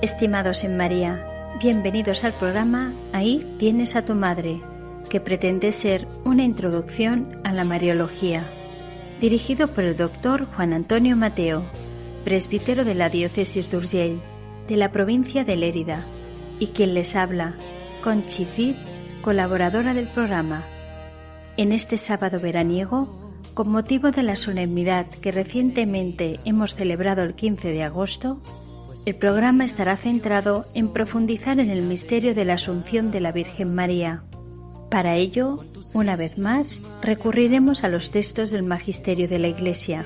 Estimados en María, bienvenidos al programa Ahí tienes a tu madre, que pretende ser una introducción a la Mariología, dirigido por el doctor Juan Antonio Mateo, presbítero de la diócesis de Urgell, de la provincia de Lérida, y quien les habla, Conchi Cid, colaboradora del programa. En este sábado veraniego, con motivo de la solemnidad que recientemente hemos celebrado el 15 de agosto, el programa estará centrado en profundizar en el misterio de la Asunción de la Virgen María. Para ello, una vez más, recurriremos a los textos del Magisterio de la Iglesia.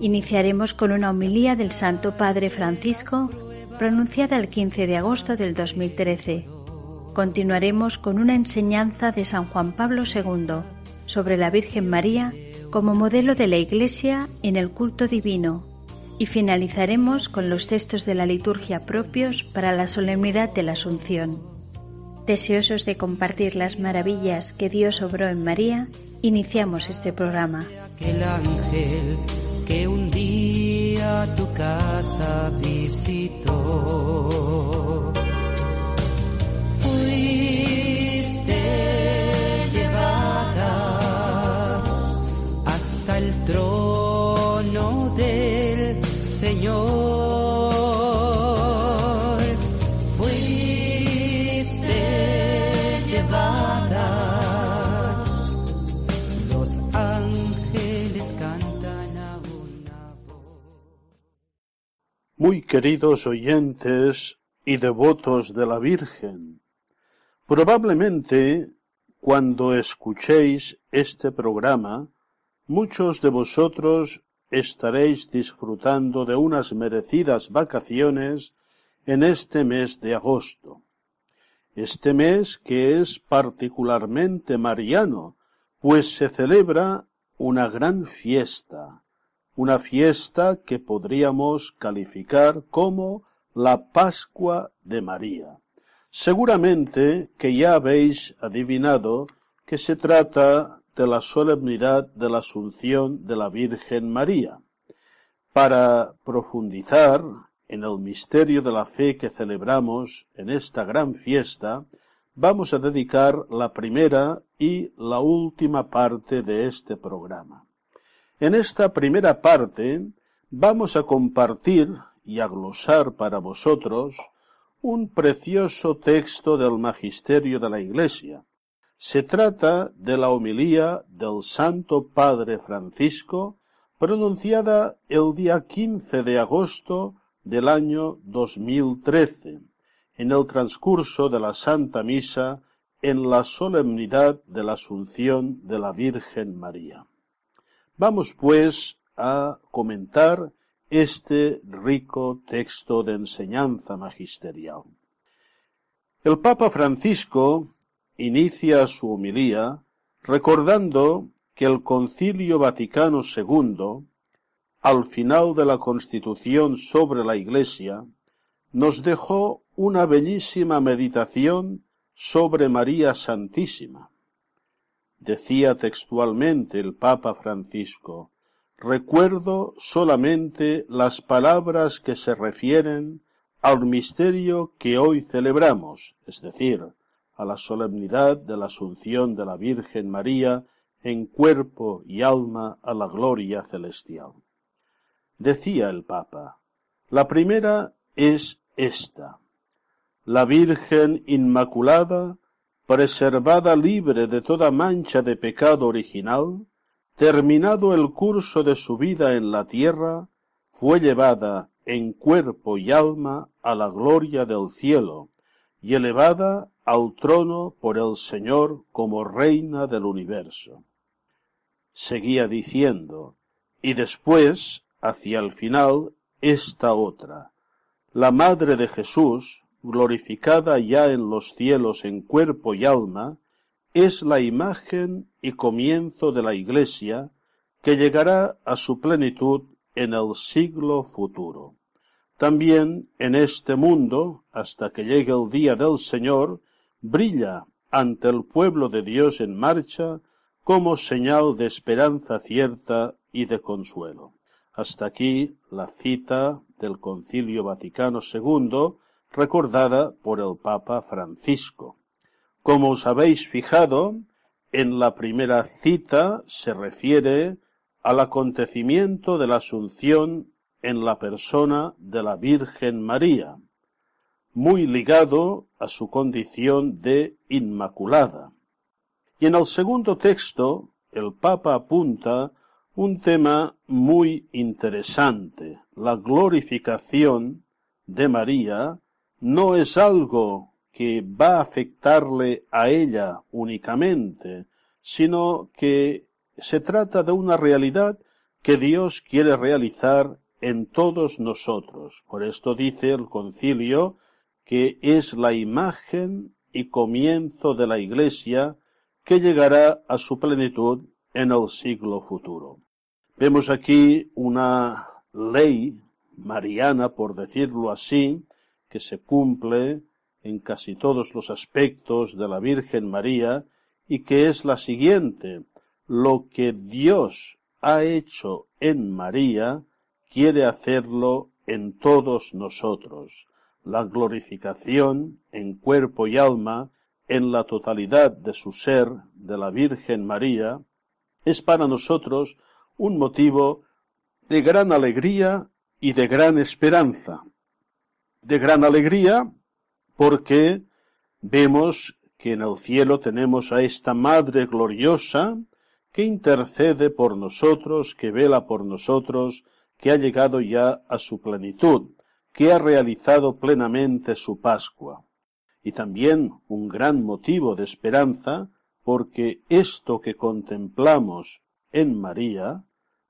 Iniciaremos con una homilía del Santo Padre Francisco, pronunciada el 15 de agosto del 2013. Continuaremos con una enseñanza de San Juan Pablo II sobre la Virgen María como modelo de la Iglesia en el culto divino y finalizaremos con los textos de la liturgia propios para la solemnidad de la Asunción. Deseosos de compartir las maravillas que Dios obró en María, iniciamos este programa. Aquel ángel que un día tu casa visitó. Fuiste llevada hasta el trono Señor. Fuiste llevada. Los ángeles cantan a una voz. Muy queridos oyentes y devotos de la Virgen, probablemente cuando escuchéis este programa, muchos de vosotros estaréis disfrutando de unas merecidas vacaciones en este mes de agosto. Este mes que es particularmente mariano, pues se celebra una gran fiesta, una fiesta que podríamos calificar como la Pascua de María. Seguramente que ya habéis adivinado que se trata de la solemnidad de la Asunción de la Virgen María. Para profundizar en el misterio de la fe que celebramos en esta gran fiesta, vamos a dedicar la primera y la última parte de este programa. En esta primera parte vamos a compartir y a glosar para vosotros un precioso texto del Magisterio de la Iglesia. Se trata de la homilía del Santo Padre Francisco pronunciada el día 15 de agosto del año 2013 en el transcurso de la Santa Misa en la solemnidad de la Asunción de la Virgen María. Vamos pues a comentar este rico texto de enseñanza magisterial. El Papa Francisco inicia su homilía recordando que el Concilio Vaticano II, al final de la Constitución sobre la Iglesia, nos dejó una bellísima meditación sobre María Santísima. Decía textualmente el Papa Francisco, recuerdo solamente las palabras que se refieren al misterio que hoy celebramos, es decir, a la solemnidad de la Asunción de la Virgen María en cuerpo y alma a la gloria celestial. Decía el Papa, la primera es esta, la Virgen Inmaculada, preservada libre de toda mancha de pecado original, terminado el curso de su vida en la tierra, fue llevada en cuerpo y alma a la gloria del cielo y elevada al trono por el Señor como reina del universo. Seguía diciendo, y después, hacia el final, esta otra. La Madre de Jesús, glorificada ya en los cielos en cuerpo y alma, es la imagen y comienzo de la Iglesia que llegará a su plenitud en el siglo futuro. También en este mundo, hasta que llegue el día del Señor, brilla ante el pueblo de Dios en marcha como señal de esperanza cierta y de consuelo. Hasta aquí la cita del Concilio Vaticano II recordada por el Papa Francisco. Como os habéis fijado, en la primera cita se refiere al acontecimiento de la Asunción en la persona de la Virgen María, muy ligado a su condición de Inmaculada. Y en el segundo texto, el Papa apunta un tema muy interesante. La glorificación de María no es algo que va a afectarle a ella únicamente, sino que se trata de una realidad que Dios quiere realizar en todos nosotros. Por esto dice el concilio que es la imagen y comienzo de la Iglesia que llegará a su plenitud en el siglo futuro. Vemos aquí una ley mariana, por decirlo así, que se cumple en casi todos los aspectos de la Virgen María y que es la siguiente. Lo que Dios ha hecho en María, quiere hacerlo en todos nosotros. La glorificación en cuerpo y alma, en la totalidad de su ser de la Virgen María, es para nosotros un motivo de gran alegría y de gran esperanza. De gran alegría porque vemos que en el cielo tenemos a esta Madre gloriosa que intercede por nosotros, que vela por nosotros, que ha llegado ya a su plenitud, que ha realizado plenamente su Pascua. Y también un gran motivo de esperanza, porque esto que contemplamos en María,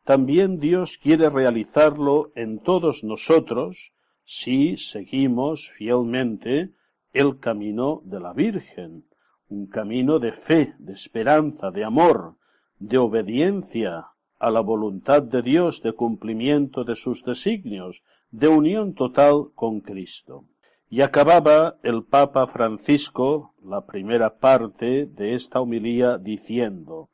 también Dios quiere realizarlo en todos nosotros si seguimos fielmente el camino de la Virgen, un camino de fe, de esperanza, de amor, de obediencia a la voluntad de Dios, de cumplimiento de sus designios, de unión total con Cristo. Y acababa el Papa Francisco la primera parte de esta homilía diciendo,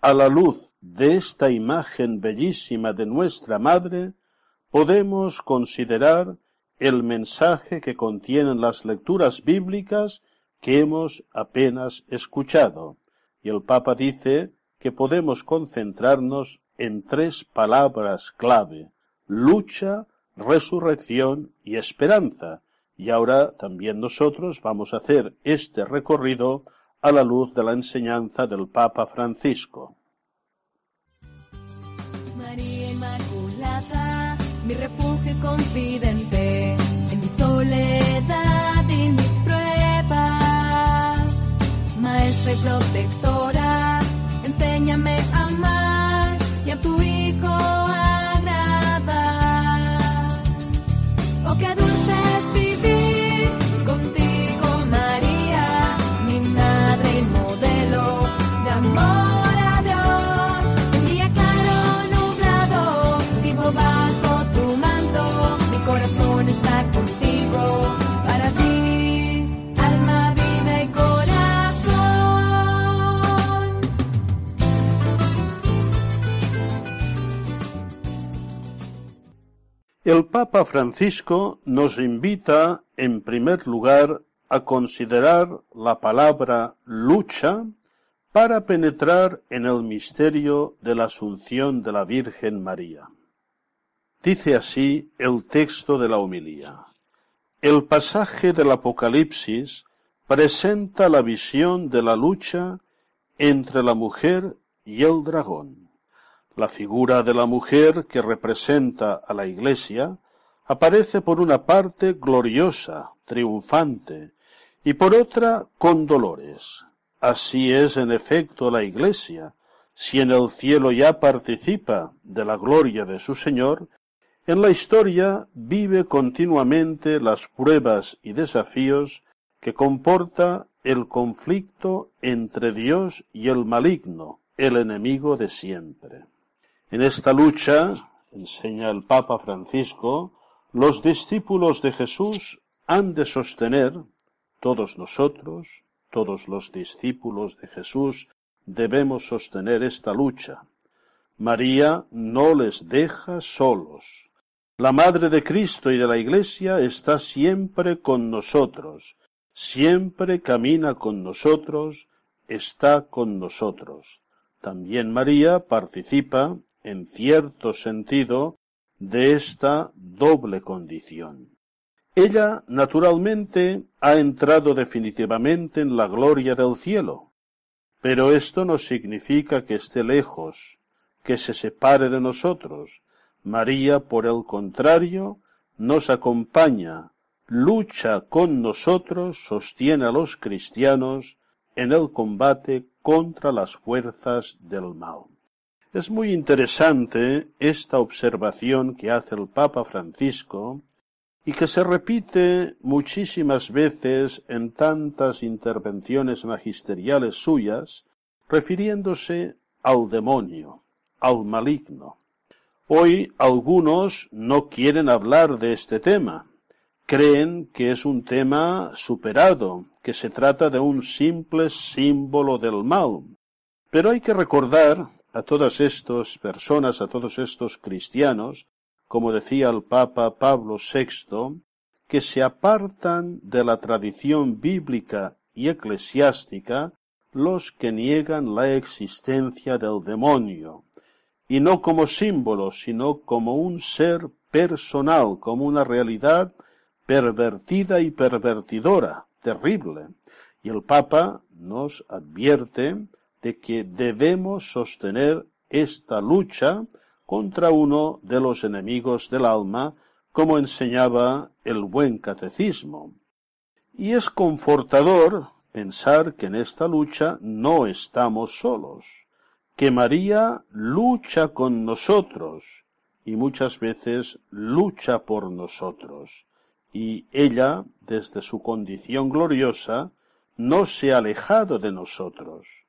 a la luz de esta imagen bellísima de nuestra Madre, podemos considerar el mensaje que contienen las lecturas bíblicas que hemos apenas escuchado. Y el Papa dice que podemos concentrarnos en tres palabras clave, lucha, resurrección y esperanza, y ahora también nosotros vamos a hacer este recorrido a la luz de la enseñanza del Papa Francisco. María Inmaculada, mi refugio confidente, en mi soledad y mis pruebas, maestra y protectora, enséñame a El Papa Francisco nos invita, en primer lugar, a considerar la palabra lucha para penetrar en el misterio de la Asunción de la Virgen María. Dice así el texto de la homilía. El pasaje del Apocalipsis presenta la visión de la lucha entre la mujer y el dragón. La figura de la mujer que representa a la Iglesia aparece por una parte gloriosa, triunfante, y por otra con dolores. Así es en efecto la Iglesia, si en el cielo ya participa de la gloria de su Señor, En la historia vive continuamente las pruebas y desafíos que comporta el conflicto entre Dios y el maligno, el enemigo de siempre. En esta lucha, enseña el Papa Francisco, los discípulos de Jesús han de sostener, todos nosotros, todos los discípulos de Jesús, debemos sostener esta lucha. María no les deja solos. La Madre de Cristo y de la Iglesia está siempre con nosotros, siempre camina con nosotros, está con nosotros. También María participa, en cierto sentido, de esta doble condición. Ella, naturalmente, ha entrado definitivamente en la gloria del cielo, pero esto no significa que esté lejos, que se separe de nosotros. María, por el contrario, nos acompaña, lucha con nosotros, sostiene a los cristianos en el combate contra las fuerzas del mal. Es muy interesante esta observación que hace el Papa Francisco y que se repite muchísimas veces en tantas intervenciones magisteriales suyas, refiriéndose al demonio, al maligno. Hoy algunos no quieren hablar de este tema, creen que es un tema superado, que se trata de un simple símbolo del mal. Pero hay que recordar a todas estas personas, a todos estos cristianos, como decía el Papa Pablo VI, que se apartan de la tradición bíblica y eclesiástica los que niegan la existencia del demonio, y no como símbolo, sino como un ser personal, como una realidad pervertida y pervertidora, terrible. Y el Papa nos advierte de que debemos sostener esta lucha contra uno de los enemigos del alma, como enseñaba el buen catecismo. Y es confortador pensar que en esta lucha no estamos solos, que María lucha con nosotros y muchas veces lucha por nosotros y ella, desde su condición gloriosa, no se ha alejado de nosotros.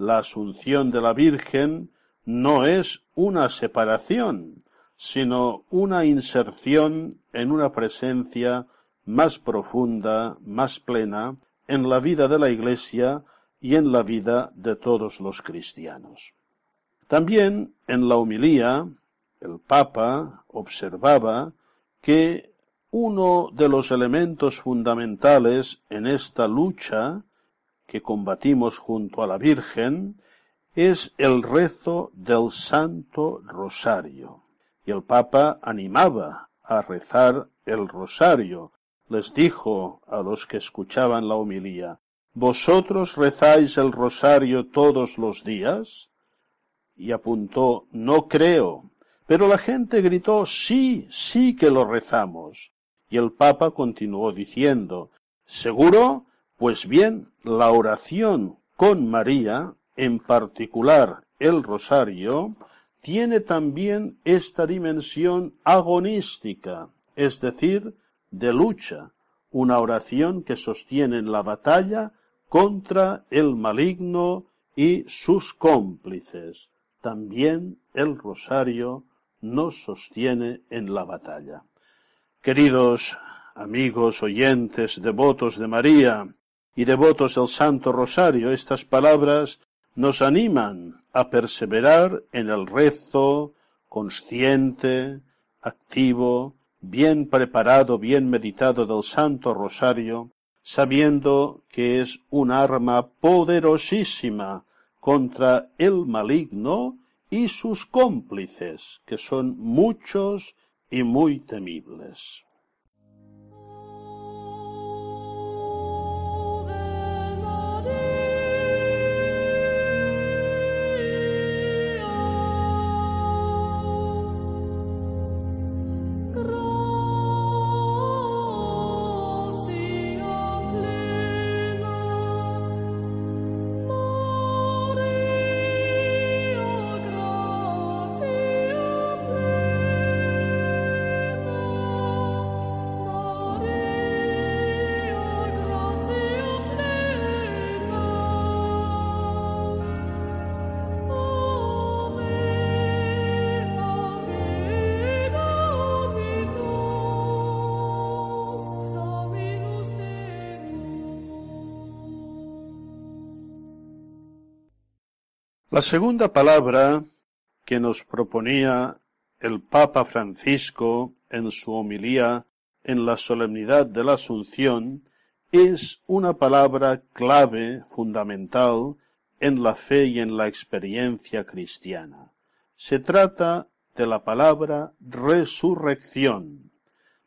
La asunción de la Virgen no es una separación, sino una inserción en una presencia más profunda, más plena, en la vida de la Iglesia y en la vida de todos los cristianos. También en la homilía, el Papa observaba que uno de los elementos fundamentales en esta lucha que combatimos junto a la Virgen es el rezo del Santo Rosario. Y el Papa animaba a rezar el Rosario. Les dijo a los que escuchaban la homilía, ¿Vosotros rezáis el Rosario todos los días? Y apuntó, no creo. Pero la gente gritó, sí, sí que lo rezamos. Y el Papa continuó diciendo, ¿seguro? Pues bien, la oración con María, en particular el rosario, tiene también esta dimensión agonística, es decir, de lucha, una oración que sostiene la batalla contra el maligno y sus cómplices. También el rosario nos sostiene en la batalla. Queridos amigos oyentes, devotos de María y devotos del Santo Rosario, estas palabras nos animan a perseverar en el rezo consciente, activo, bien preparado, bien meditado del Santo Rosario, sabiendo que es un arma poderosísima contra el maligno y sus cómplices, que son muchos y muy temibles. La segunda palabra que nos proponía el Papa Francisco en su homilía en la solemnidad de la Asunción es una palabra clave, fundamental, en la fe y en la experiencia cristiana. Se trata de la palabra resurrección.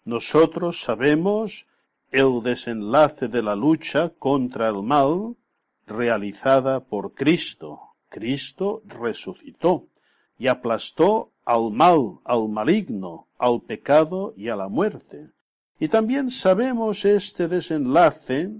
Nosotros sabemos el desenlace de la lucha contra el mal realizada por Cristo. Cristo resucitó y aplastó al mal, al maligno, al pecado y a la muerte. Y también sabemos este desenlace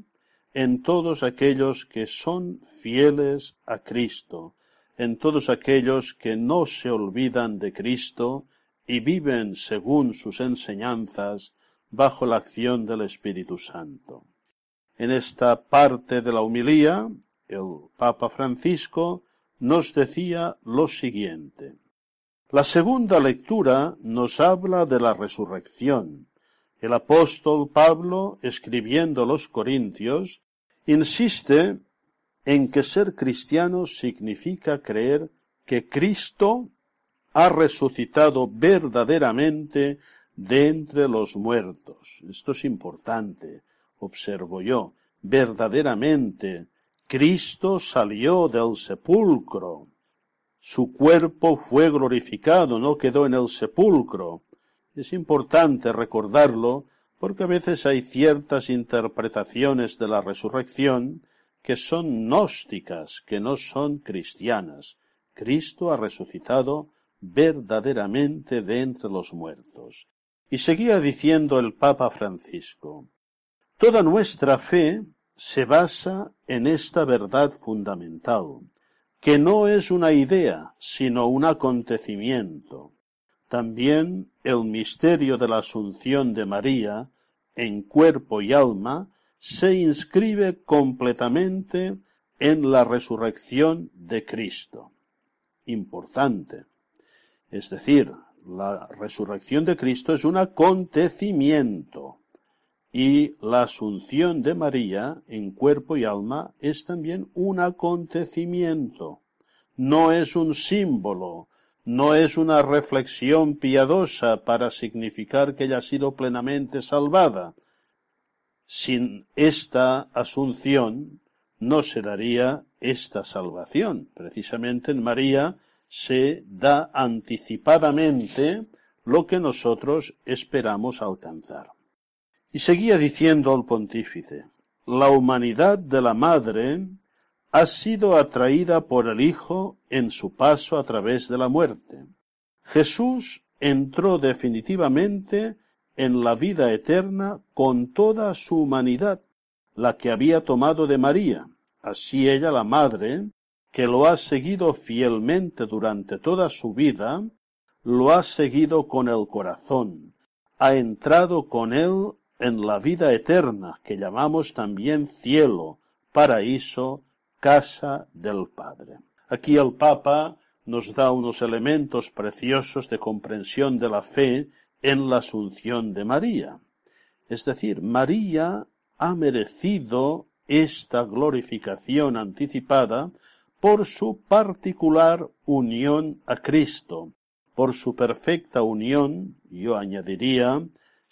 en todos aquellos que son fieles a Cristo, en todos aquellos que no se olvidan de Cristo y viven según sus enseñanzas bajo la acción del Espíritu Santo. En esta parte de la humilía, el Papa Francisco nos decía lo siguiente. La segunda lectura nos habla de la resurrección. El apóstol Pablo, escribiendo los Corintios, insiste en que ser cristiano significa creer que Cristo ha resucitado verdaderamente de entre los muertos. Esto es importante, observo yo. Verdaderamente, Cristo salió del sepulcro. Su cuerpo fue glorificado, no quedó en el sepulcro. Es importante recordarlo porque a veces hay ciertas interpretaciones de la resurrección que son gnósticas, que no son cristianas. Cristo ha resucitado verdaderamente de entre los muertos. Y seguía diciendo el Papa Francisco, Toda nuestra fe se basa en esta verdad fundamental, que no es una idea, sino un acontecimiento. También el misterio de la Asunción de María, en cuerpo y alma, se inscribe completamente en la resurrección de Cristo. Importante. Es decir, la resurrección de Cristo es un acontecimiento y la asunción de María en cuerpo y alma es también un acontecimiento. No es un símbolo, no es una reflexión piadosa para significar que ella ha sido plenamente salvada. Sin esta asunción no se daría esta salvación. Precisamente en María se da anticipadamente lo que nosotros esperamos alcanzar. Y seguía diciendo el pontífice, la humanidad de la Madre ha sido atraída por el Hijo en su paso a través de la muerte. Jesús entró definitivamente en la vida eterna con toda su humanidad, la que había tomado de María. Así ella, la Madre, que lo ha seguido fielmente durante toda su vida, lo ha seguido con el corazón, ha entrado con él en la vida eterna, que llamamos también cielo, paraíso, casa del Padre. Aquí el Papa nos da unos elementos preciosos de comprensión de la fe en la asunción de María. Es decir, María ha merecido esta glorificación anticipada por su particular unión a Cristo, por su perfecta unión, yo añadiría,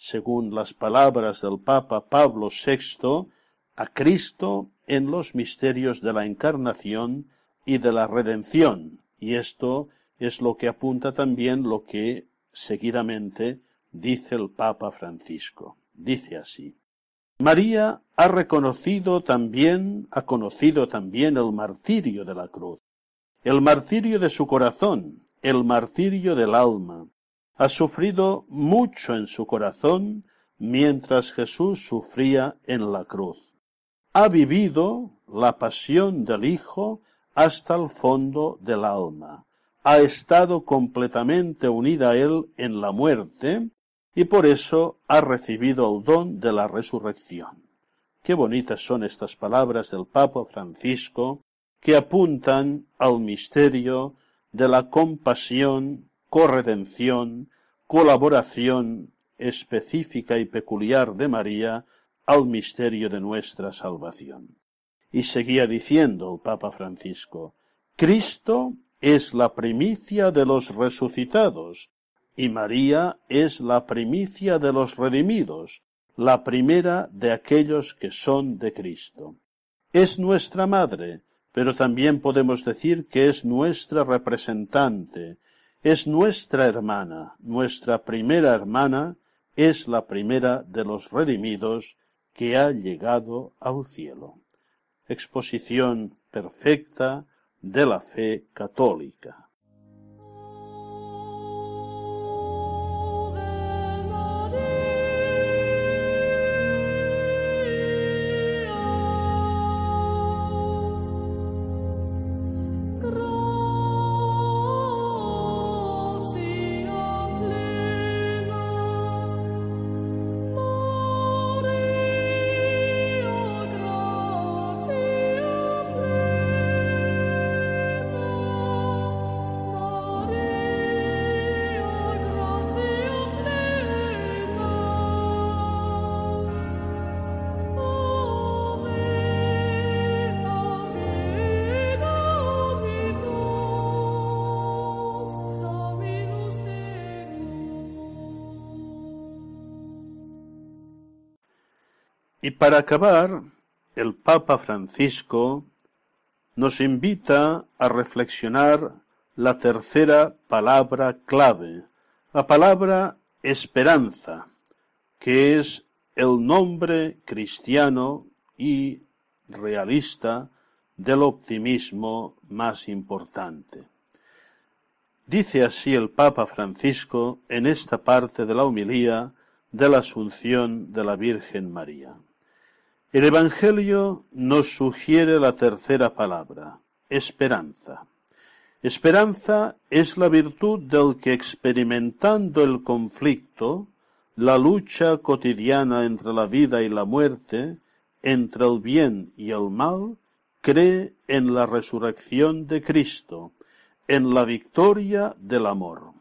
según las palabras del Papa Pablo VI, a Cristo en los misterios de la encarnación y de la redención. Y esto es lo que apunta también lo que seguidamente dice el Papa Francisco. Dice así. María ha reconocido también, ha conocido también el martirio de la cruz, el martirio de su corazón, el martirio del alma. Ha sufrido mucho en su corazón mientras Jesús sufría en la cruz. Ha vivido la pasión del Hijo hasta el fondo del alma. Ha estado completamente unida a Él en la muerte y por eso ha recibido el don de la resurrección. Qué bonitas son estas palabras del Papa Francisco que apuntan al misterio de la compasión, corredención, colaboración específica y peculiar de María al misterio de nuestra salvación. Y seguía diciendo el Papa Francisco, Cristo es la primicia de los resucitados y María es la primicia de los redimidos, la primera de aquellos que son de Cristo. Es nuestra madre, pero también podemos decir que es nuestra representante, es nuestra hermana, nuestra primera hermana, es la primera de los redimidos que ha llegado al cielo. Exposición perfecta de la fe católica. Para acabar, el Papa Francisco nos invita a reflexionar la tercera palabra clave, la palabra esperanza, que es el nombre cristiano y realista del optimismo más importante. Dice así el Papa Francisco en esta parte de la homilía de la Asunción de la Virgen María. El Evangelio nos sugiere la tercera palabra, esperanza. Esperanza es la virtud del que experimentando el conflicto, la lucha cotidiana entre la vida y la muerte, entre el bien y el mal, cree en la resurrección de Cristo, en la victoria del amor.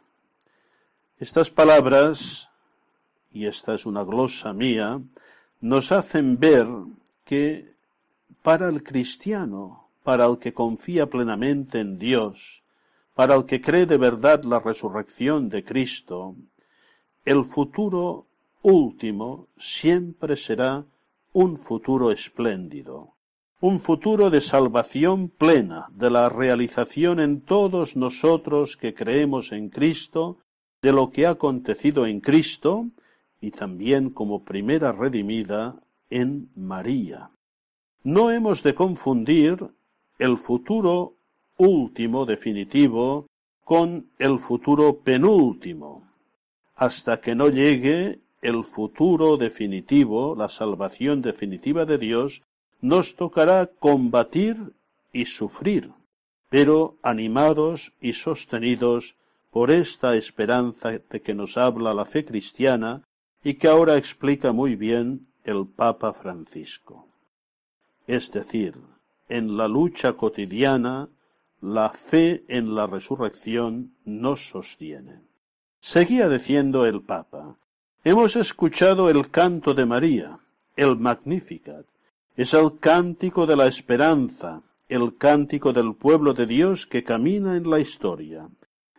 Estas palabras, y esta es una glosa mía, nos hacen ver que para el cristiano, para el que confía plenamente en Dios, para el que cree de verdad la resurrección de Cristo, el futuro último siempre será un futuro espléndido, un futuro de salvación plena, de la realización en todos nosotros que creemos en Cristo, de lo que ha acontecido en Cristo, y también como primera redimida en María. No hemos de confundir el futuro último definitivo con el futuro penúltimo, hasta que no llegue el futuro definitivo, la salvación definitiva de Dios, nos tocará combatir y sufrir, pero animados y sostenidos por esta esperanza de que nos habla la fe cristiana y que ahora explica muy bien el Papa Francisco. Es decir, en la lucha cotidiana, la fe en la resurrección nos sostiene. Seguía diciendo el Papa, hemos escuchado el canto de María, el Magnificat, es el cántico de la esperanza, el cántico del pueblo de Dios que camina en la historia,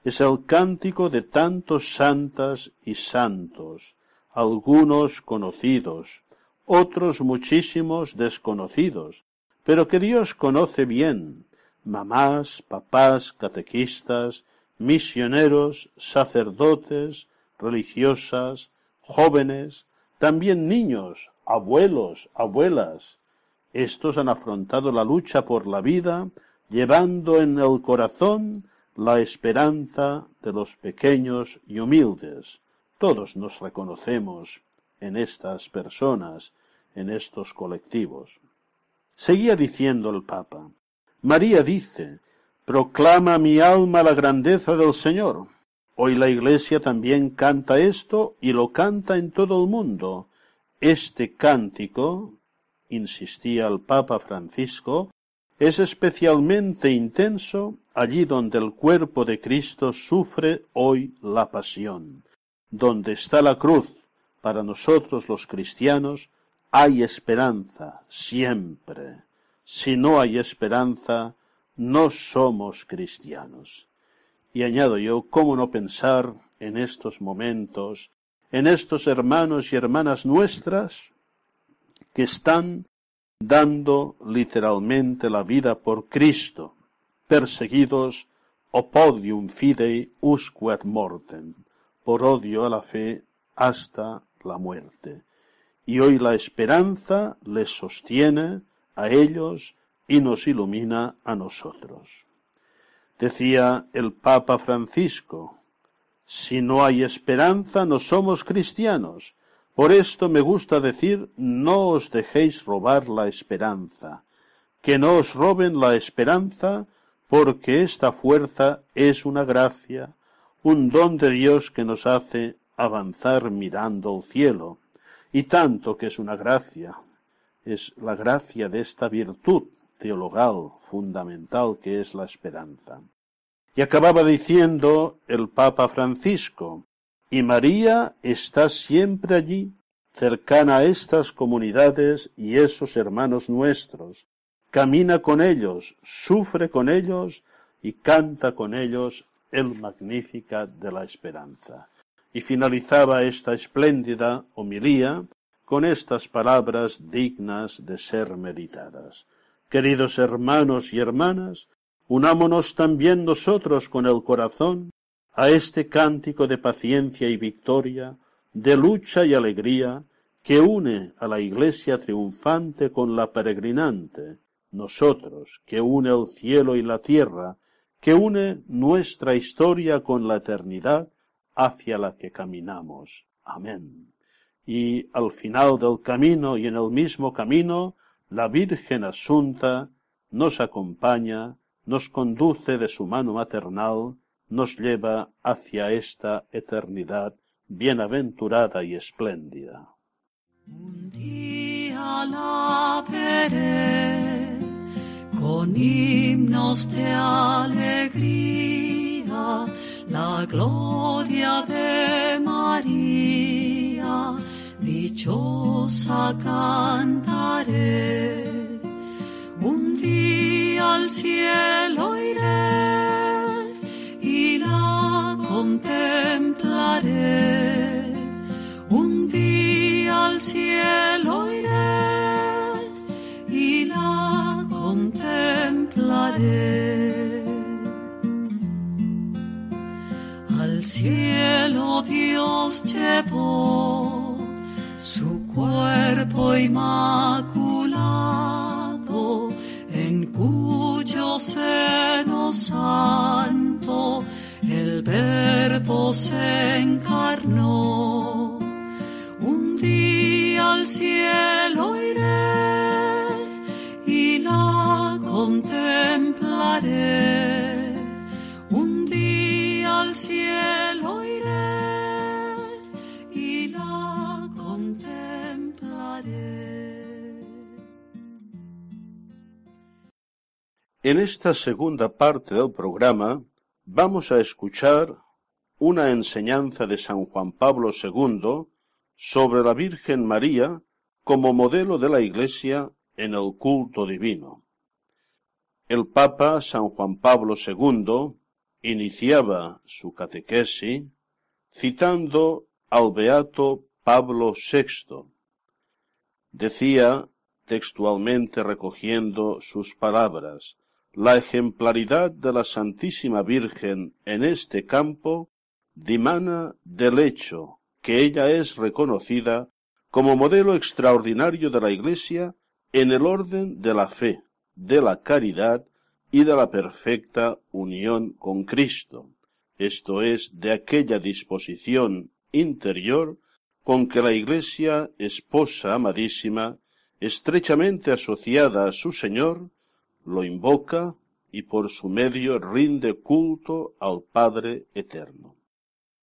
es el cántico de tantos santas y santos, algunos conocidos, otros muchísimos desconocidos, pero que Dios conoce bien, mamás, papás, catequistas, misioneros, sacerdotes, religiosas, jóvenes, también niños, abuelos, abuelas. Estos han afrontado la lucha por la vida, llevando en el corazón la esperanza de los pequeños y humildes, todos nos reconocemos en estas personas, en estos colectivos. Seguía diciendo el Papa, María dice, proclama mi alma la grandeza del Señor. Hoy la Iglesia también canta esto y lo canta en todo el mundo. Este cántico, insistía el Papa Francisco, es especialmente intenso allí donde el cuerpo de Cristo sufre hoy la pasión donde está la cruz, para nosotros los cristianos, hay esperanza siempre. Si no hay esperanza, no somos cristianos. Y añado yo, ¿cómo no pensar en estos momentos, en estos hermanos y hermanas nuestras que están dando literalmente la vida por Cristo, perseguidos opodium fidei usque ad mortem, por odio a la fe hasta la muerte. Y hoy la esperanza les sostiene a ellos y nos ilumina a nosotros. Decía el Papa Francisco, si no hay esperanza no somos cristianos. Por esto me gusta decir, no os dejéis robar la esperanza, que no os roben la esperanza, porque esta fuerza es una gracia, un don de Dios que nos hace avanzar mirando al cielo, y tanto que es una gracia, es la gracia de esta virtud teologal fundamental que es la esperanza. Y acababa diciendo el Papa Francisco, y María está siempre allí, cercana a estas comunidades y esos hermanos nuestros, camina con ellos, sufre con ellos y canta con ellos el Magnífica de la Esperanza. Y finalizaba esta espléndida homilía con estas palabras dignas de ser meditadas. Queridos hermanos y hermanas, unámonos también nosotros con el corazón a este cántico de paciencia y victoria, de lucha y alegría, que une a la Iglesia triunfante con la peregrinante, nosotros, que une el cielo y la tierra, que une nuestra historia con la eternidad hacia la que caminamos. Amén. Y al final del camino y en el mismo camino, la Virgen Asunta nos acompaña, nos conduce de su mano maternal, nos lleva hacia esta eternidad bienaventurada y espléndida. Un día la con himnos de alegría, la gloria de María, dichosa cantaré. Un día al cielo iré y la contemplaré. Un día al cielo iré Al cielo Dios llevó su cuerpo inmaculado, en cuyo seno santo el verbo se encarnó. Un día al cielo iré contemplaré. Un día al cielo iré y la contemplaré. En esta segunda parte del programa vamos a escuchar una enseñanza de San Juan Pablo II sobre la Virgen María como modelo de la Iglesia en el culto divino. El Papa San Juan Pablo II iniciaba su catequesis citando al beato Pablo VI. Decía textualmente recogiendo sus palabras, la ejemplaridad de la Santísima Virgen en este campo dimana del hecho que ella es reconocida como modelo extraordinario de la Iglesia en el orden de la fe, de la caridad y de la perfecta unión con Cristo, esto es, de aquella disposición interior con que la Iglesia, esposa amadísima, estrechamente asociada a su Señor, lo invoca y por su medio rinde culto al Padre Eterno.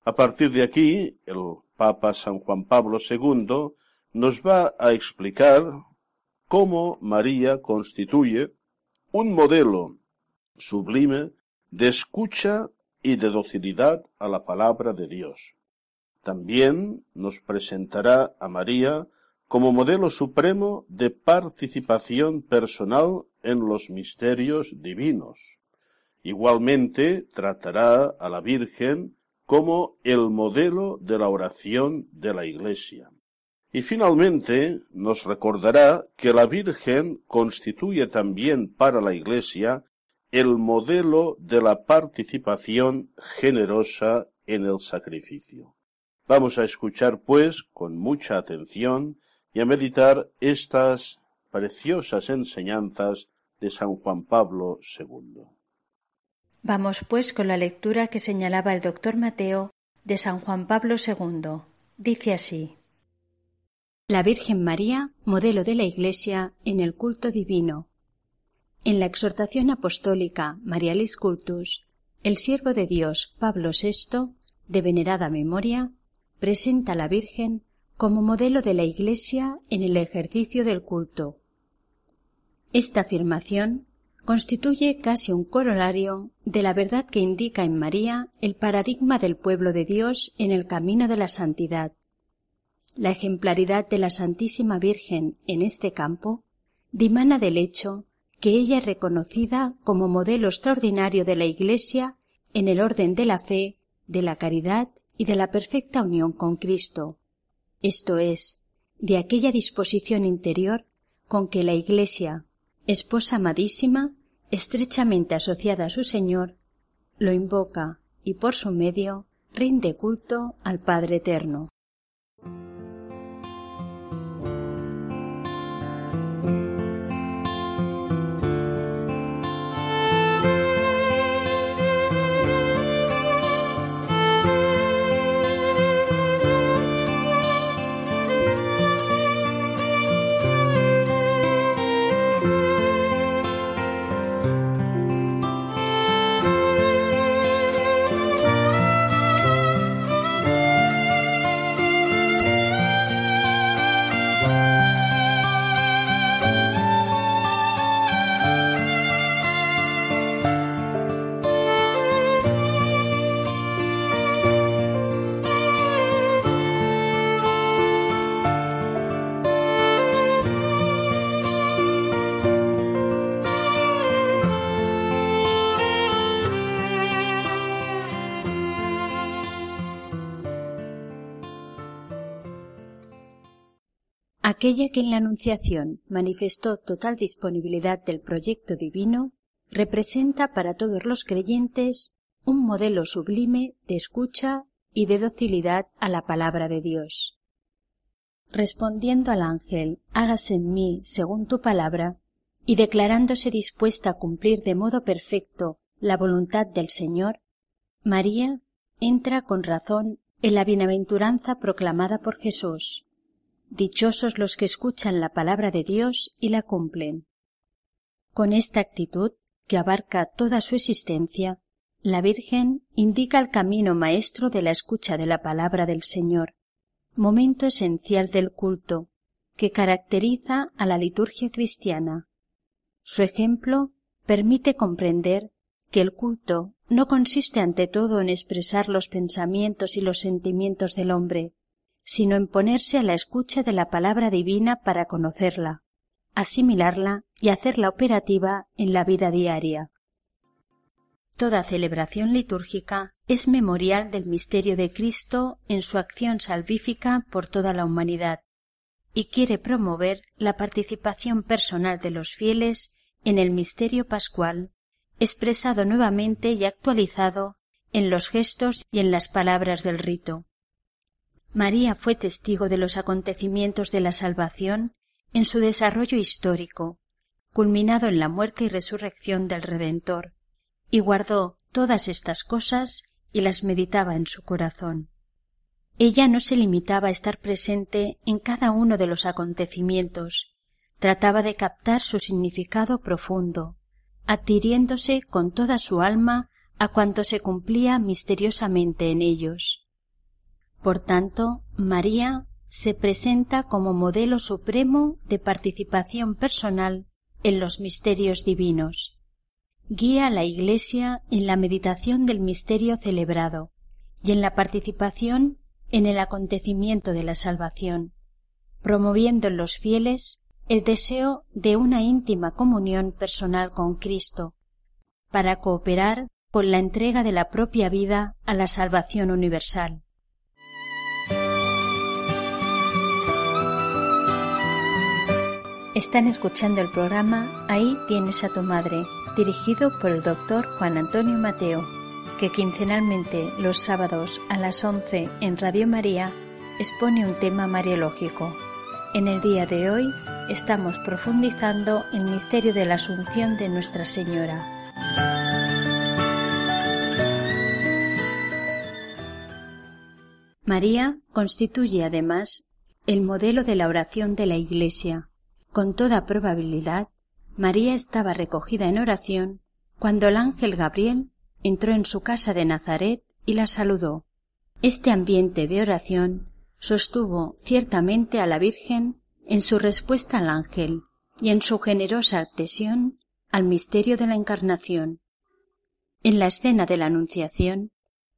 A partir de aquí, el Papa San Juan Pablo II nos va a explicar cómo María constituye un modelo sublime de escucha y de docilidad a la palabra de Dios. También nos presentará a María como modelo supremo de participación personal en los misterios divinos. Igualmente tratará a la Virgen como el modelo de la oración de la Iglesia. Y finalmente nos recordará que la Virgen constituye también para la Iglesia el modelo de la participación generosa en el sacrificio. Vamos a escuchar, pues, con mucha atención y a meditar estas preciosas enseñanzas de San Juan Pablo II. Vamos, pues, con la lectura que señalaba el doctor Mateo de San Juan Pablo II. Dice así. La Virgen María, modelo de la Iglesia en el culto divino. En la exhortación apostólica Marialis Cultus, el siervo de Dios Pablo VI, de venerada memoria, presenta a la Virgen como modelo de la Iglesia en el ejercicio del culto. Esta afirmación constituye casi un corolario de la verdad que indica en María el paradigma del pueblo de Dios en el camino de la santidad. La ejemplaridad de la Santísima Virgen en este campo dimana del hecho que ella es reconocida como modelo extraordinario de la Iglesia en el orden de la fe, de la caridad y de la perfecta unión con Cristo, esto es, de aquella disposición interior con que la Iglesia, esposa amadísima, estrechamente asociada a su Señor, lo invoca y por su medio rinde culto al Padre Eterno. Aquella que en la Anunciación manifestó total disponibilidad del proyecto divino, representa para todos los creyentes un modelo sublime de escucha y de docilidad a la palabra de Dios. Respondiendo al ángel, hágase en mí según tu palabra, y declarándose dispuesta a cumplir de modo perfecto la voluntad del Señor, María entra con razón en la bienaventuranza proclamada por Jesús. Dichosos los que escuchan la palabra de Dios y la cumplen. Con esta actitud, que abarca toda su existencia, la Virgen indica el camino maestro de la escucha de la palabra del Señor, momento esencial del culto, que caracteriza a la liturgia cristiana. Su ejemplo permite comprender que el culto no consiste ante todo en expresar los pensamientos y los sentimientos del hombre, sino en ponerse a la escucha de la palabra divina para conocerla, asimilarla y hacerla operativa en la vida diaria. Toda celebración litúrgica es memorial del misterio de Cristo en su acción salvífica por toda la humanidad y quiere promover la participación personal de los fieles en el misterio pascual, expresado nuevamente y actualizado en los gestos y en las palabras del rito. María fue testigo de los acontecimientos de la salvación en su desarrollo histórico, culminado en la muerte y resurrección del Redentor, y guardó todas estas cosas y las meditaba en su corazón. Ella no se limitaba a estar presente en cada uno de los acontecimientos, trataba de captar su significado profundo, adhiriéndose con toda su alma a cuanto se cumplía misteriosamente en ellos. Por tanto, María se presenta como modelo supremo de participación personal en los misterios divinos. Guía a la Iglesia en la meditación del misterio celebrado y en la participación en el acontecimiento de la salvación, promoviendo en los fieles el deseo de una íntima comunión personal con Cristo, para cooperar con la entrega de la propia vida a la salvación universal. Están escuchando el programa Ahí tienes a tu madre, dirigido por el doctor Juan Antonio Mateo, que quincenalmente los sábados a las 11 en Radio María expone un tema mariológico. En el día de hoy estamos profundizando el misterio de la Asunción de Nuestra Señora. María constituye además el modelo de la oración de la Iglesia. Con toda probabilidad, María estaba recogida en oración cuando el ángel Gabriel entró en su casa de Nazaret y la saludó. Este ambiente de oración sostuvo ciertamente a la Virgen en su respuesta al ángel y en su generosa adhesión al misterio de la Encarnación. En la escena de la Anunciación,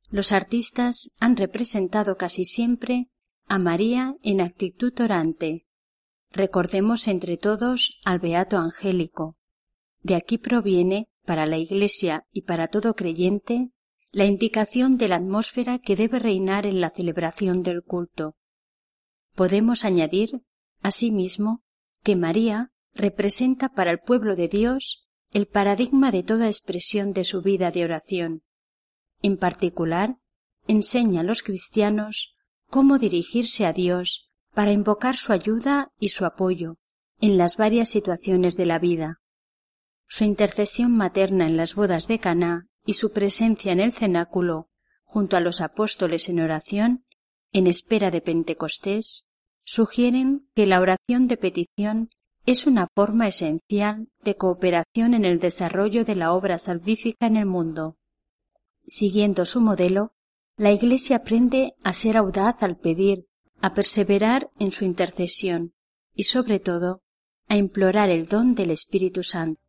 los artistas han representado casi siempre a María en actitud orante. Recordemos entre todos al Beato Angélico. De aquí proviene, para la Iglesia y para todo creyente, la indicación de la atmósfera que debe reinar en la celebración del culto. Podemos añadir, asimismo, que María representa para el pueblo de Dios el paradigma de toda expresión de su vida de oración. En particular, enseña a los cristianos cómo dirigirse a Dios para invocar su ayuda y su apoyo en las varias situaciones de la vida. Su intercesión materna en las bodas de Caná y su presencia en el cenáculo junto a los apóstoles en oración en espera de Pentecostés sugieren que la oración de petición es una forma esencial de cooperación en el desarrollo de la obra salvífica en el mundo. Siguiendo su modelo, la Iglesia aprende a ser audaz al pedir, a perseverar en su intercesión y, sobre todo, a implorar el don del Espíritu Santo.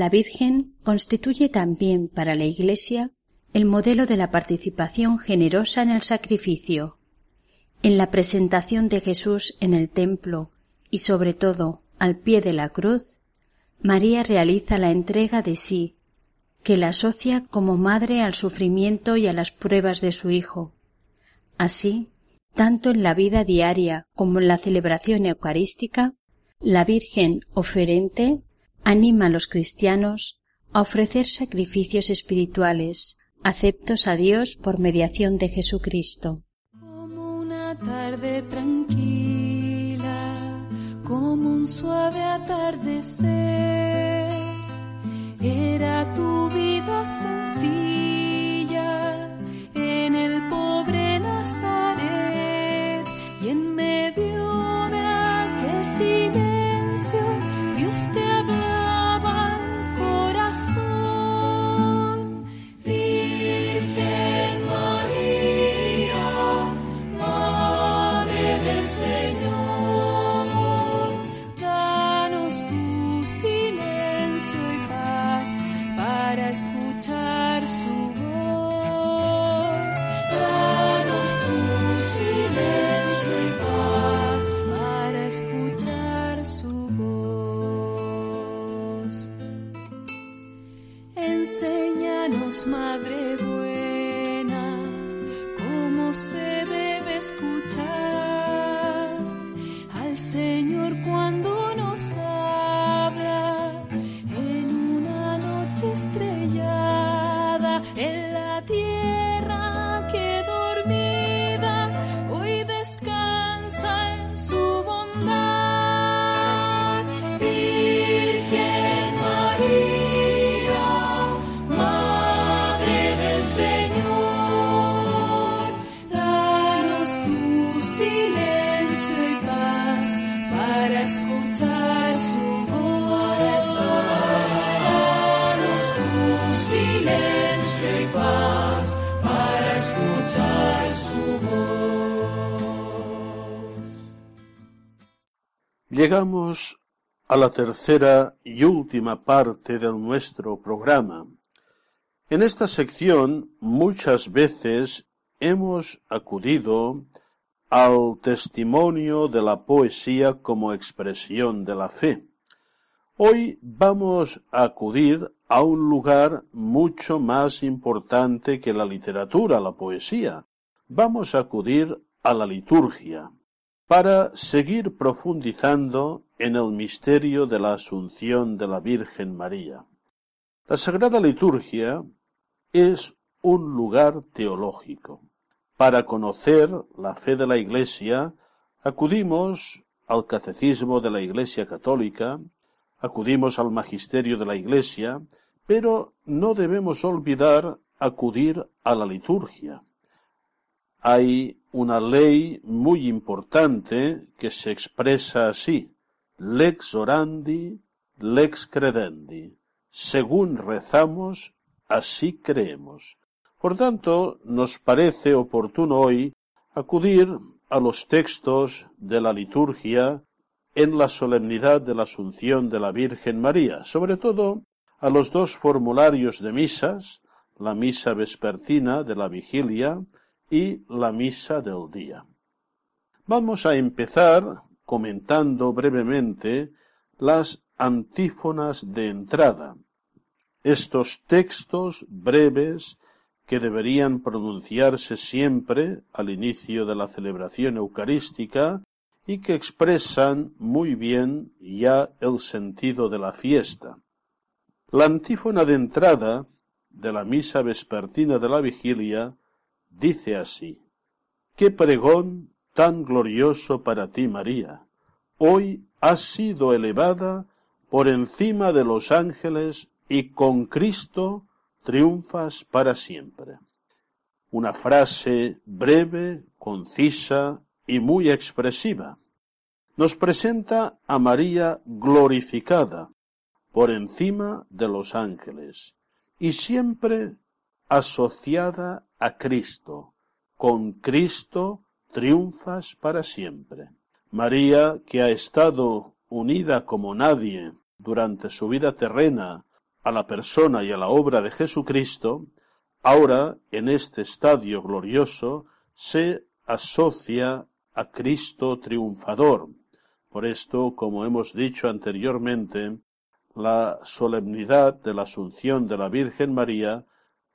La Virgen constituye también para la Iglesia el modelo de la participación generosa en el sacrificio. En la presentación de Jesús en el templo y sobre todo al pie de la cruz, María realiza la entrega de sí, que la asocia como madre al sufrimiento y a las pruebas de su Hijo. Así, tanto en la vida diaria como en la celebración eucarística, la Virgen oferente anima a los cristianos a ofrecer sacrificios espirituales aceptos a Dios por mediación de Jesucristo. Como una tarde tranquila, como un suave atardecer, era tu vida sencilla Llegamos a la tercera y última parte de nuestro programa. En esta sección muchas veces hemos acudido al testimonio de la poesía como expresión de la fe. Hoy vamos a acudir a un lugar mucho más importante que la literatura, la poesía. Vamos a acudir a la liturgia para seguir profundizando en el misterio de la Asunción de la Virgen María. La Sagrada Liturgia es un lugar teológico. Para conocer la fe de la Iglesia, acudimos al Catecismo de la Iglesia Católica, acudimos al Magisterio de la Iglesia, pero no debemos olvidar acudir a la liturgia. Hay una ley muy importante que se expresa así, lex orandi, lex credendi. Según rezamos, así creemos. Por tanto, nos parece oportuno hoy acudir a los textos de la liturgia en la solemnidad de la Asunción de la Virgen María, sobre todo a los dos formularios de misas, la misa vespertina de la vigilia y la misa del día. Vamos a empezar comentando brevemente las antífonas de entrada, estos textos breves que deberían pronunciarse siempre al inicio de la celebración eucarística y que expresan muy bien ya el sentido de la fiesta. La antífona de entrada de la misa vespertina de la vigilia dice así, Qué pregón tan glorioso para ti, María. Hoy has sido elevada por encima de los ángeles y con Cristo triunfas para siempre. Una frase breve, concisa y muy expresiva. Nos presenta a María glorificada por encima de los ángeles y siempre asociada a Cristo. Con Cristo triunfas para siempre. María, que ha estado unida como nadie durante su vida terrena a la persona y a la obra de Jesucristo, ahora, en este estadio glorioso, se asocia a Cristo triunfador. Por esto, como hemos dicho anteriormente, la solemnidad de la Asunción de la Virgen María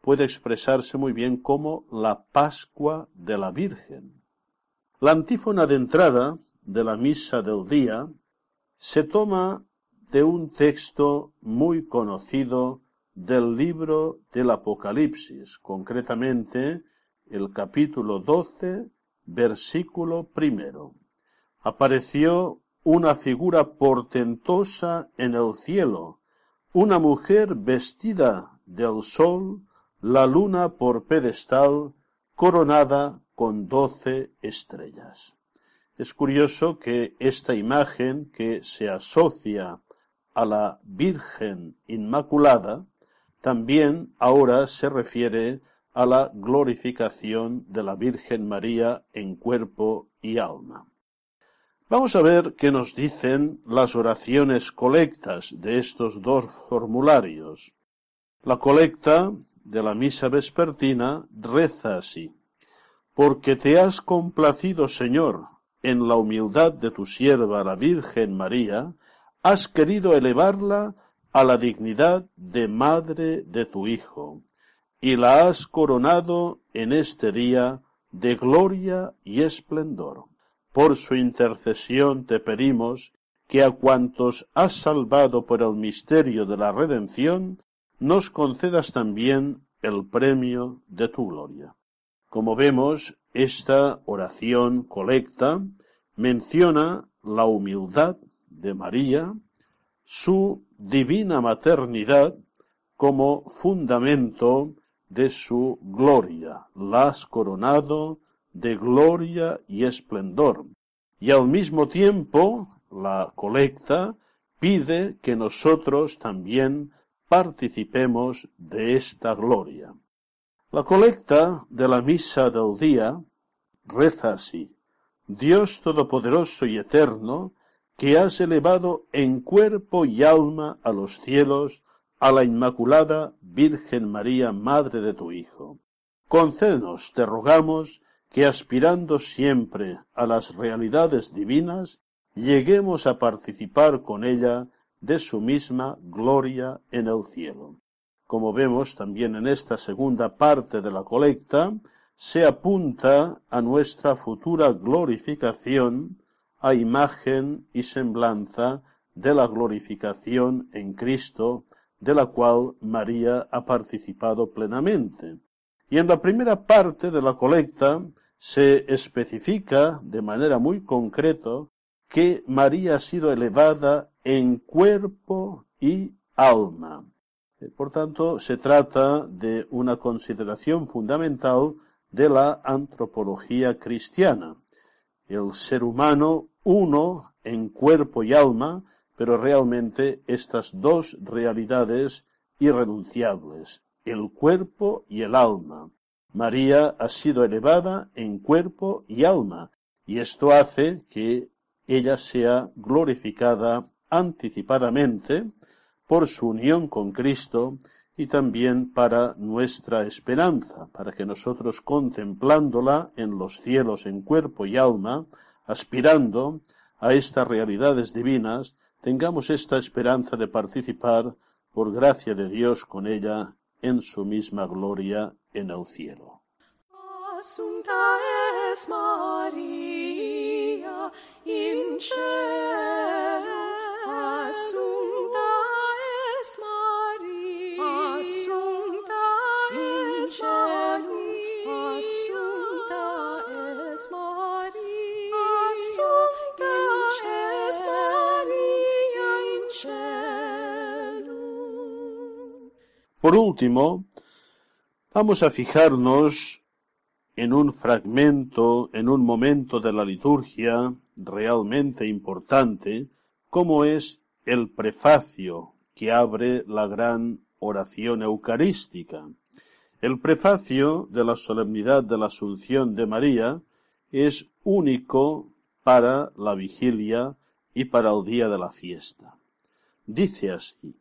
puede expresarse muy bien como la Pascua de la Virgen. La antífona de entrada de la misa del día se toma de un texto muy conocido del libro del Apocalipsis, concretamente el capítulo 12, versículo primero. Apareció una figura portentosa en el cielo, una mujer vestida del sol, la luna por pedestal, coronada con doce estrellas. Es curioso que esta imagen que se asocia a la Virgen Inmaculada, también ahora se refiere a la glorificación de la Virgen María en cuerpo y alma. Vamos a ver qué nos dicen las oraciones colectas de estos dos formularios. La colecta de la misa vespertina reza así. Porque te has complacido, Señor, en la humildad de tu sierva la Virgen María, has querido elevarla a la dignidad de madre de tu Hijo, y la has coronado en este día de gloria y esplendor. Por su intercesión te pedimos que a cuantos has salvado por el misterio de la redención, nos concedas también el premio de tu gloria. Como vemos, esta oración colecta menciona la humildad de María, su divina maternidad como fundamento de su gloria, la has coronado de gloria y esplendor. Y al mismo tiempo, la colecta pide que nosotros también participemos de esta gloria. La colecta de la misa del día reza así. Dios Todopoderoso y Eterno, que has elevado en cuerpo y alma a los cielos a la Inmaculada Virgen María, Madre de tu Hijo. Concédenos, te rogamos, que aspirando siempre a las realidades divinas, lleguemos a participar con ella de su misma gloria en el cielo. Como vemos también en esta segunda parte de la colecta, se apunta a nuestra futura glorificación a imagen y semblanza de la glorificación en Cristo, de la cual María ha participado plenamente. Y en la primera parte de la colecta se especifica de manera muy concreta que María ha sido elevada en cuerpo y alma. Eh, por tanto, se trata de una consideración fundamental de la antropología cristiana. El ser humano uno en cuerpo y alma, pero realmente estas dos realidades irrenunciables, el cuerpo y el alma. María ha sido elevada en cuerpo y alma, y esto hace que ella sea glorificada anticipadamente por su unión con Cristo y también para nuestra esperanza, para que nosotros contemplándola en los cielos en cuerpo y alma, aspirando a estas realidades divinas, tengamos esta esperanza de participar, por gracia de Dios, con ella en su misma gloria en el cielo. Por último, vamos a fijarnos en un fragmento, en un momento de la liturgia realmente importante, como es el prefacio que abre la gran oración eucarística. El prefacio de la solemnidad de la Asunción de María es único para la vigilia y para el día de la fiesta. Dice así,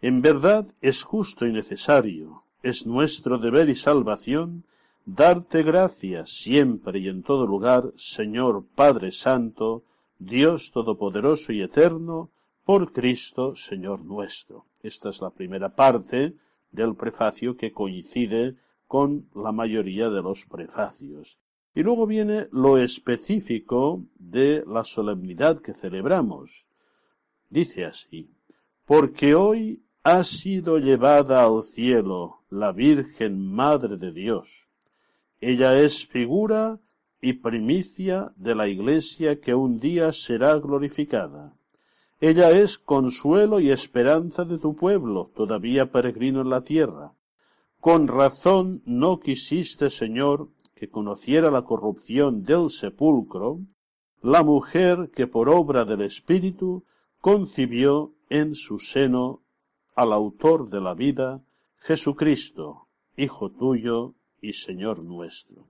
en verdad es justo y necesario, es nuestro deber y salvación, darte gracias siempre y en todo lugar, Señor Padre Santo, Dios Todopoderoso y Eterno, por Cristo, Señor nuestro. Esta es la primera parte del prefacio que coincide con la mayoría de los prefacios. Y luego viene lo específico de la solemnidad que celebramos. Dice así, porque hoy ha sido llevada al cielo la Virgen Madre de Dios. Ella es figura y primicia de la Iglesia que un día será glorificada. Ella es consuelo y esperanza de tu pueblo, todavía peregrino en la tierra. Con razón no quisiste, Señor, que conociera la corrupción del sepulcro, la mujer que por obra del Espíritu concibió en su seno al autor de la vida, Jesucristo, Hijo tuyo y Señor nuestro.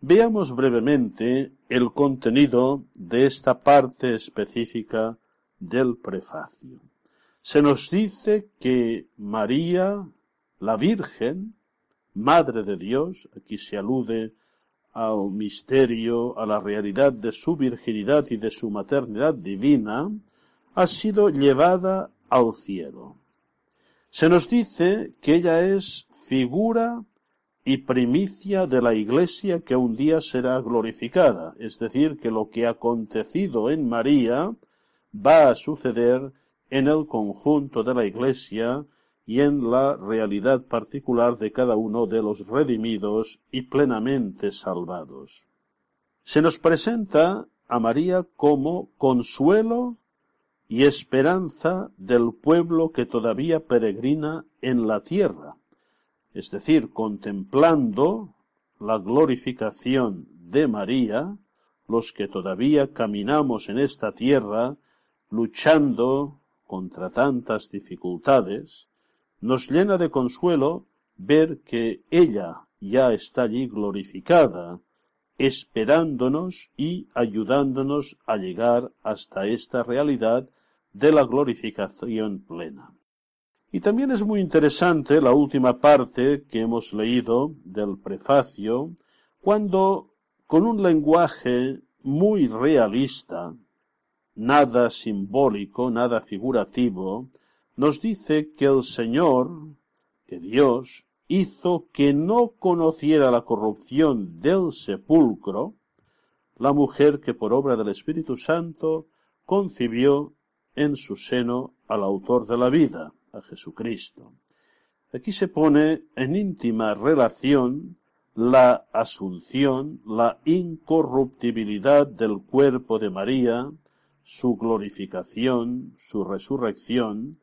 Veamos brevemente el contenido de esta parte específica del prefacio. Se nos dice que María, la Virgen, Madre de Dios, aquí se alude al misterio, a la realidad de su virginidad y de su maternidad divina, ha sido llevada al cielo. Se nos dice que ella es figura y primicia de la Iglesia que un día será glorificada, es decir, que lo que ha acontecido en María va a suceder en el conjunto de la Iglesia y en la realidad particular de cada uno de los redimidos y plenamente salvados. Se nos presenta a María como consuelo y esperanza del pueblo que todavía peregrina en la tierra, es decir, contemplando la glorificación de María, los que todavía caminamos en esta tierra, luchando contra tantas dificultades, nos llena de consuelo ver que ella ya está allí glorificada esperándonos y ayudándonos a llegar hasta esta realidad de la glorificación plena. Y también es muy interesante la última parte que hemos leído del prefacio, cuando con un lenguaje muy realista, nada simbólico, nada figurativo, nos dice que el Señor, que Dios, hizo que no conociera la corrupción del sepulcro, la mujer que por obra del Espíritu Santo concibió en su seno al autor de la vida, a Jesucristo. Aquí se pone en íntima relación la asunción, la incorruptibilidad del cuerpo de María, su glorificación, su resurrección,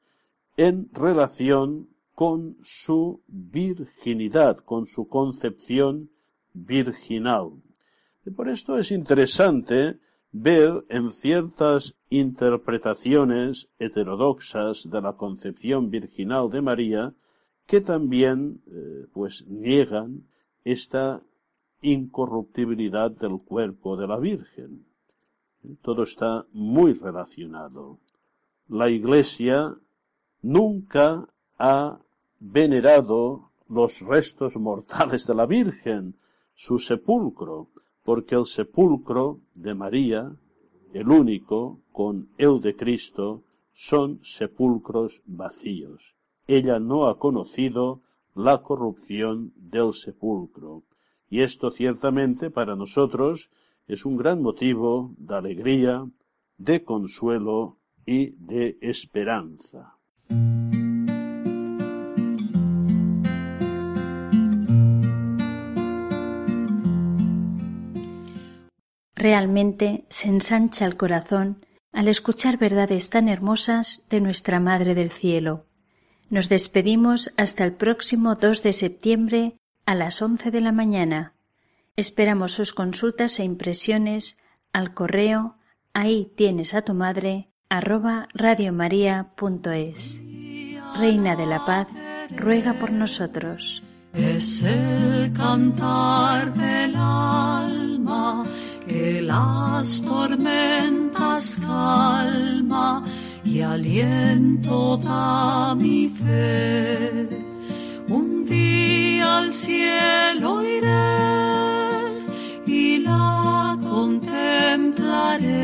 en relación con su virginidad, con su concepción virginal. Y por esto es interesante ver en ciertas interpretaciones heterodoxas de la concepción virginal de María que también eh, pues niegan esta incorruptibilidad del cuerpo de la Virgen. Todo está muy relacionado. La Iglesia nunca ha venerado los restos mortales de la Virgen, su sepulcro, porque el sepulcro de María, el único, con el de Cristo, son sepulcros vacíos. Ella no ha conocido la corrupción del sepulcro. Y esto ciertamente para nosotros es un gran motivo de alegría, de consuelo y de esperanza. Realmente se ensancha el corazón al escuchar verdades tan hermosas de nuestra Madre del Cielo. Nos despedimos hasta el próximo 2 de septiembre a las 11 de la mañana. Esperamos sus consultas e impresiones al correo ahí tienes a tu madre arroba radiomaria.es. Reina de la Paz, ruega por nosotros. Es el cantar del alma que las tormentas calma y aliento da mi fe. Un día al cielo iré contemplaré.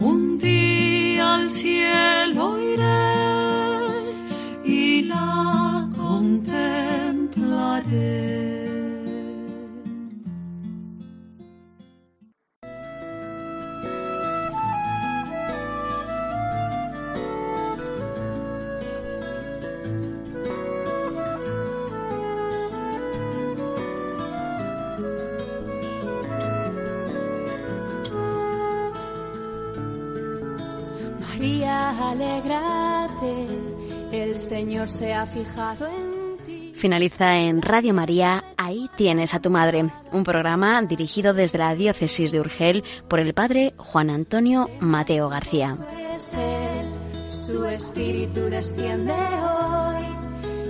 Un día al cielo iré y la contemplaré. Señor se ha fijado en ti. Finaliza en Radio María, ahí tienes a tu madre, un programa dirigido desde la diócesis de Urgel por el padre Juan Antonio Mateo García. Su espíritu desciende hoy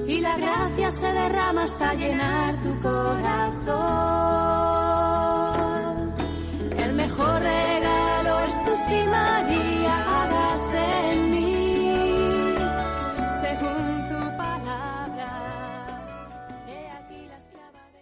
y la gracia se derrama hasta llenar tu corazón. El mejor regalo es tu imagen